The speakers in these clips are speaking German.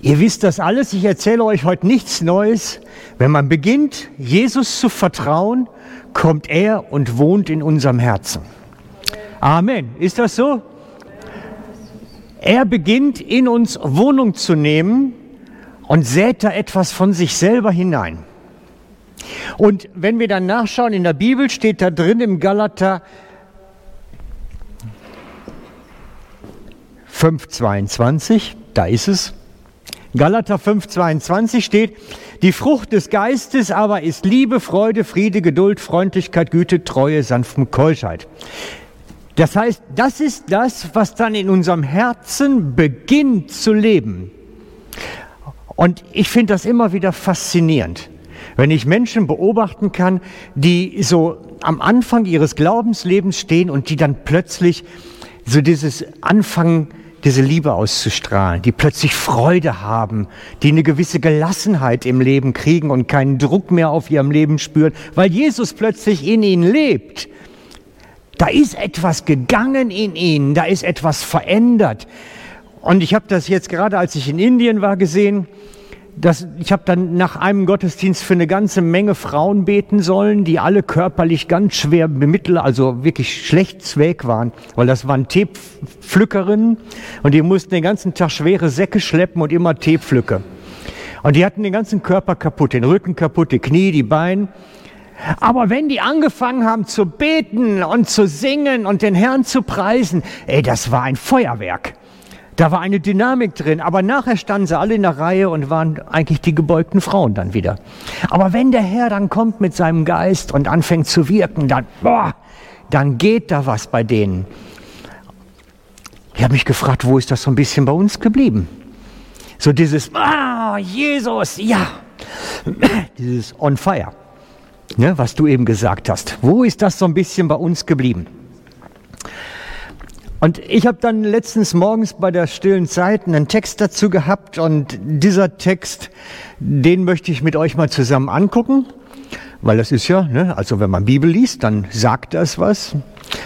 Ihr wisst das alles, ich erzähle euch heute nichts Neues. Wenn man beginnt, Jesus zu vertrauen, kommt er und wohnt in unserem Herzen. Amen. Ist das so? Er beginnt in uns Wohnung zu nehmen und sät da etwas von sich selber hinein. Und wenn wir dann nachschauen, in der Bibel steht da drin im Galater 5,22, da ist es. Galater 5,22 steht, die Frucht des Geistes aber ist Liebe, Freude, Friede, Geduld, Freundlichkeit, Güte, Treue, sanften Keuschheit. Das heißt, das ist das, was dann in unserem Herzen beginnt zu leben. Und ich finde das immer wieder faszinierend, wenn ich Menschen beobachten kann, die so am Anfang ihres Glaubenslebens stehen und die dann plötzlich so dieses Anfangen diese Liebe auszustrahlen, die plötzlich Freude haben, die eine gewisse Gelassenheit im Leben kriegen und keinen Druck mehr auf ihrem Leben spüren, weil Jesus plötzlich in ihnen lebt. Da ist etwas gegangen in ihnen, da ist etwas verändert. Und ich habe das jetzt gerade, als ich in Indien war, gesehen, das, ich habe dann nach einem Gottesdienst für eine ganze Menge Frauen beten sollen, die alle körperlich ganz schwer bemittelt, also wirklich schlecht zweg waren, weil das waren Teepflückerinnen und die mussten den ganzen Tag schwere Säcke schleppen und immer Tee pflücken. Und die hatten den ganzen Körper kaputt, den Rücken kaputt, die Knie, die Beine. Aber wenn die angefangen haben zu beten und zu singen und den Herrn zu preisen, ey, das war ein Feuerwerk. Da war eine Dynamik drin, aber nachher standen sie alle in der Reihe und waren eigentlich die gebeugten Frauen dann wieder. Aber wenn der Herr dann kommt mit seinem Geist und anfängt zu wirken, dann, boah, dann geht da was bei denen. Ich habe mich gefragt, wo ist das so ein bisschen bei uns geblieben? So dieses, ah, Jesus, ja, dieses on fire, ne, was du eben gesagt hast. Wo ist das so ein bisschen bei uns geblieben? Und ich habe dann letztens morgens bei der stillen Zeit einen Text dazu gehabt und dieser Text, den möchte ich mit euch mal zusammen angucken, weil das ist ja, ne, also wenn man Bibel liest, dann sagt das was.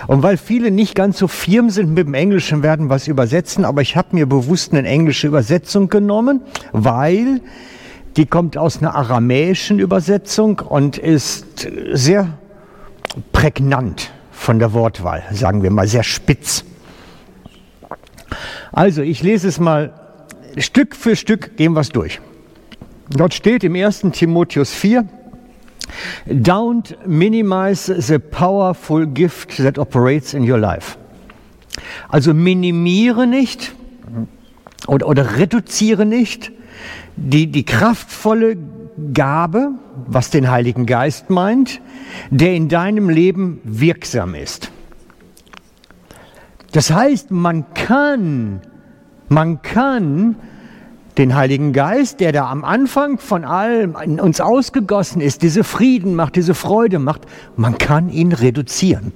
Und weil viele nicht ganz so firm sind mit dem Englischen, werden was übersetzen, aber ich habe mir bewusst eine englische Übersetzung genommen, weil die kommt aus einer aramäischen Übersetzung und ist sehr prägnant von der Wortwahl, sagen wir mal, sehr spitz. Also, ich lese es mal Stück für Stück, gehen wir es durch. Dort steht im 1. Timotheus 4, Don't minimize the powerful gift that operates in your life. Also minimiere nicht oder, oder reduziere nicht die, die kraftvolle Gabe, was den Heiligen Geist meint, der in deinem Leben wirksam ist. Das heißt, man kann, man kann den Heiligen Geist, der da am Anfang von allem in uns ausgegossen ist, diese Frieden macht, diese Freude macht, man kann ihn reduzieren.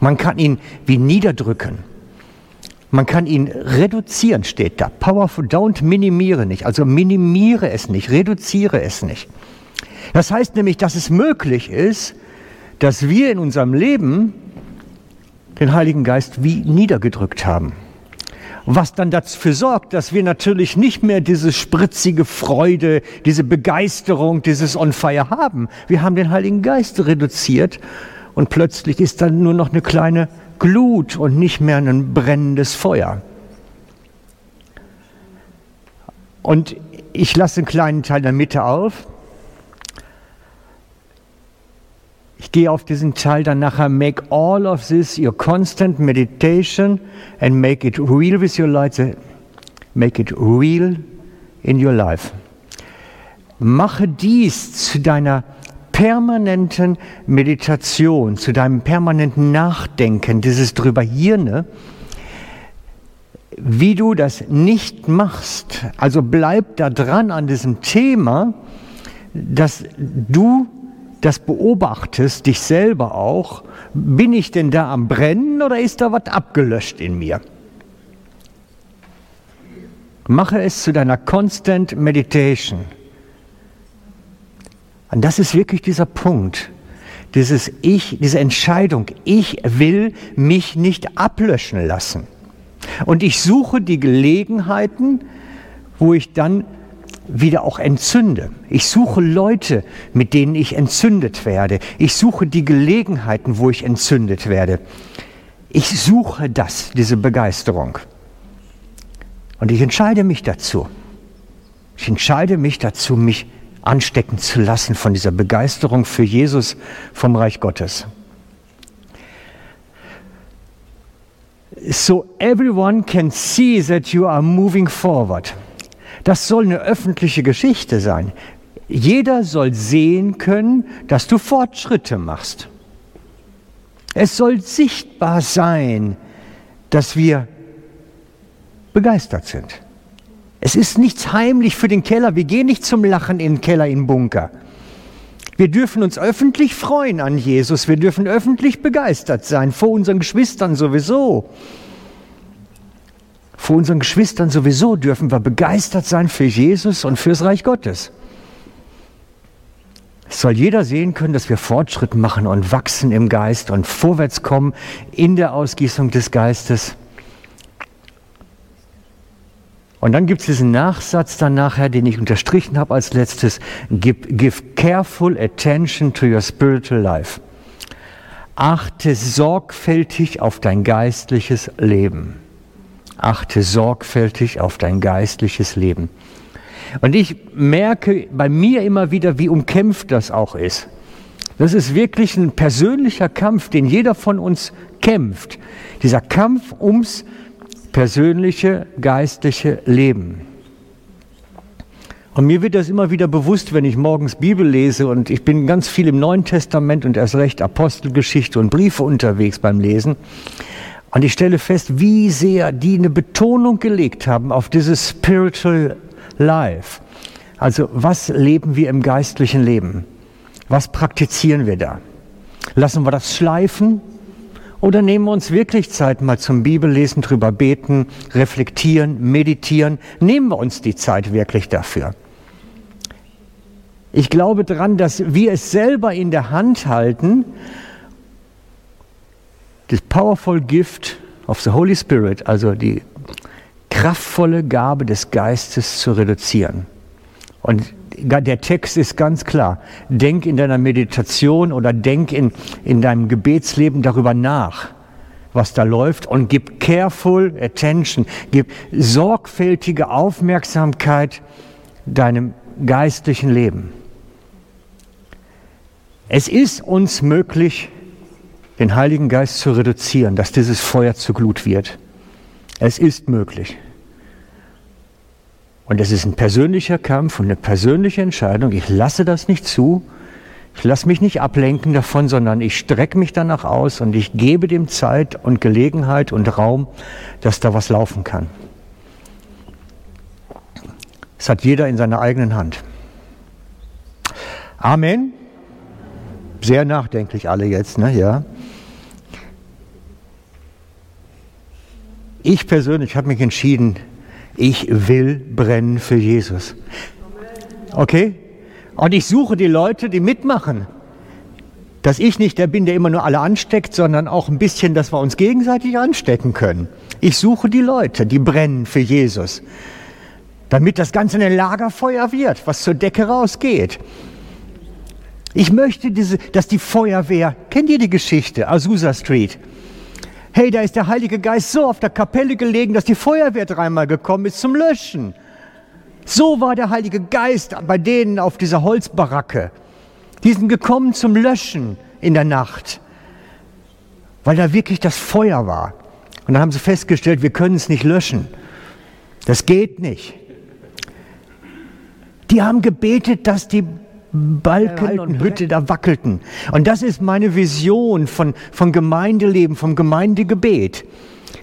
Man kann ihn wie niederdrücken. Man kann ihn reduzieren, steht da. Powerful, don't minimiere nicht. Also minimiere es nicht, reduziere es nicht. Das heißt nämlich, dass es möglich ist, dass wir in unserem Leben den Heiligen Geist wie niedergedrückt haben. Was dann dafür sorgt, dass wir natürlich nicht mehr diese spritzige Freude, diese Begeisterung, dieses On Fire haben. Wir haben den Heiligen Geist reduziert und plötzlich ist dann nur noch eine kleine Glut und nicht mehr ein brennendes Feuer. Und ich lasse einen kleinen Teil in der Mitte auf. Ich gehe auf diesen Teil dann nachher, make all of this your constant meditation and make it real with your life, make it real in your life. Mache dies zu deiner permanenten Meditation, zu deinem permanenten Nachdenken, dieses drüber Hirne, wie du das nicht machst. Also bleib da dran an diesem Thema, dass du das beobachtest, dich selber auch, bin ich denn da am Brennen oder ist da was abgelöscht in mir? Mache es zu deiner Constant Meditation. Und das ist wirklich dieser Punkt, dieses Ich, diese Entscheidung, ich will mich nicht ablöschen lassen. Und ich suche die Gelegenheiten, wo ich dann wieder auch entzünde. Ich suche Leute, mit denen ich entzündet werde. Ich suche die Gelegenheiten, wo ich entzündet werde. Ich suche das, diese Begeisterung. Und ich entscheide mich dazu. Ich entscheide mich dazu, mich anstecken zu lassen von dieser Begeisterung für Jesus vom Reich Gottes. So everyone can see that you are moving forward. Das soll eine öffentliche Geschichte sein. Jeder soll sehen können, dass du Fortschritte machst. Es soll sichtbar sein, dass wir begeistert sind. Es ist nichts heimlich für den Keller. Wir gehen nicht zum Lachen in den Keller, in den Bunker. Wir dürfen uns öffentlich freuen an Jesus. Wir dürfen öffentlich begeistert sein, vor unseren Geschwistern sowieso. Vor unseren Geschwistern sowieso dürfen wir begeistert sein für Jesus und fürs Reich Gottes. Es soll jeder sehen können, dass wir Fortschritt machen und wachsen im Geist und vorwärts kommen in der Ausgießung des Geistes. Und dann gibt es diesen Nachsatz dann nachher, den ich unterstrichen habe als letztes. Give, give careful attention to your spiritual life. Achte sorgfältig auf dein geistliches Leben. Achte sorgfältig auf dein geistliches Leben. Und ich merke bei mir immer wieder, wie umkämpft das auch ist. Das ist wirklich ein persönlicher Kampf, den jeder von uns kämpft. Dieser Kampf ums persönliche geistliche Leben. Und mir wird das immer wieder bewusst, wenn ich morgens Bibel lese und ich bin ganz viel im Neuen Testament und erst recht Apostelgeschichte und Briefe unterwegs beim Lesen. Und ich stelle fest, wie sehr die eine Betonung gelegt haben auf dieses Spiritual Life. Also was leben wir im geistlichen Leben? Was praktizieren wir da? Lassen wir das schleifen oder nehmen wir uns wirklich Zeit mal zum Bibellesen, drüber beten, reflektieren, meditieren? Nehmen wir uns die Zeit wirklich dafür? Ich glaube daran, dass wir es selber in der Hand halten, das powerful gift of the Holy Spirit, also die kraftvolle Gabe des Geistes zu reduzieren. Und der Text ist ganz klar. Denk in deiner Meditation oder denk in, in deinem Gebetsleben darüber nach, was da läuft und gib careful attention, gib sorgfältige Aufmerksamkeit deinem geistlichen Leben. Es ist uns möglich, den Heiligen Geist zu reduzieren, dass dieses Feuer zu Glut wird. Es ist möglich. Und das ist ein persönlicher Kampf und eine persönliche Entscheidung. Ich lasse das nicht zu. Ich lasse mich nicht ablenken davon, sondern ich strecke mich danach aus und ich gebe dem Zeit und Gelegenheit und Raum, dass da was laufen kann. Das hat jeder in seiner eigenen Hand. Amen. Sehr nachdenklich alle jetzt, ne? Ja. Ich persönlich habe mich entschieden, ich will brennen für Jesus. Okay? Und ich suche die Leute, die mitmachen. Dass ich nicht der bin, der immer nur alle ansteckt, sondern auch ein bisschen, dass wir uns gegenseitig anstecken können. Ich suche die Leute, die brennen für Jesus. Damit das Ganze ein Lagerfeuer wird, was zur Decke rausgeht. Ich möchte, diese, dass die Feuerwehr, kennt ihr die Geschichte, Azusa Street? Hey, da ist der Heilige Geist so auf der Kapelle gelegen, dass die Feuerwehr dreimal gekommen ist zum Löschen. So war der Heilige Geist bei denen auf dieser Holzbaracke. Die sind gekommen zum Löschen in der Nacht, weil da wirklich das Feuer war. Und dann haben sie festgestellt, wir können es nicht löschen. Das geht nicht. Die haben gebetet, dass die Balken und Hütte da wackelten. Und das ist meine Vision von, von Gemeindeleben, vom Gemeindegebet.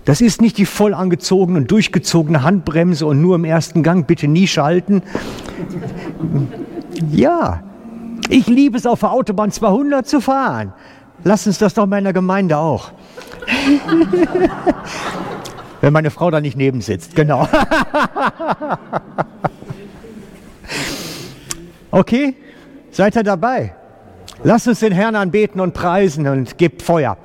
Das ist nicht die voll angezogene und durchgezogene Handbremse und nur im ersten Gang bitte nie schalten. Ja, ich liebe es auf der Autobahn 200 zu fahren. Lass uns das doch meiner Gemeinde auch. Wenn meine Frau da nicht neben sitzt, genau. okay? Seid ihr dabei? Lasst uns den Herrn anbeten und preisen und gebt Feuer.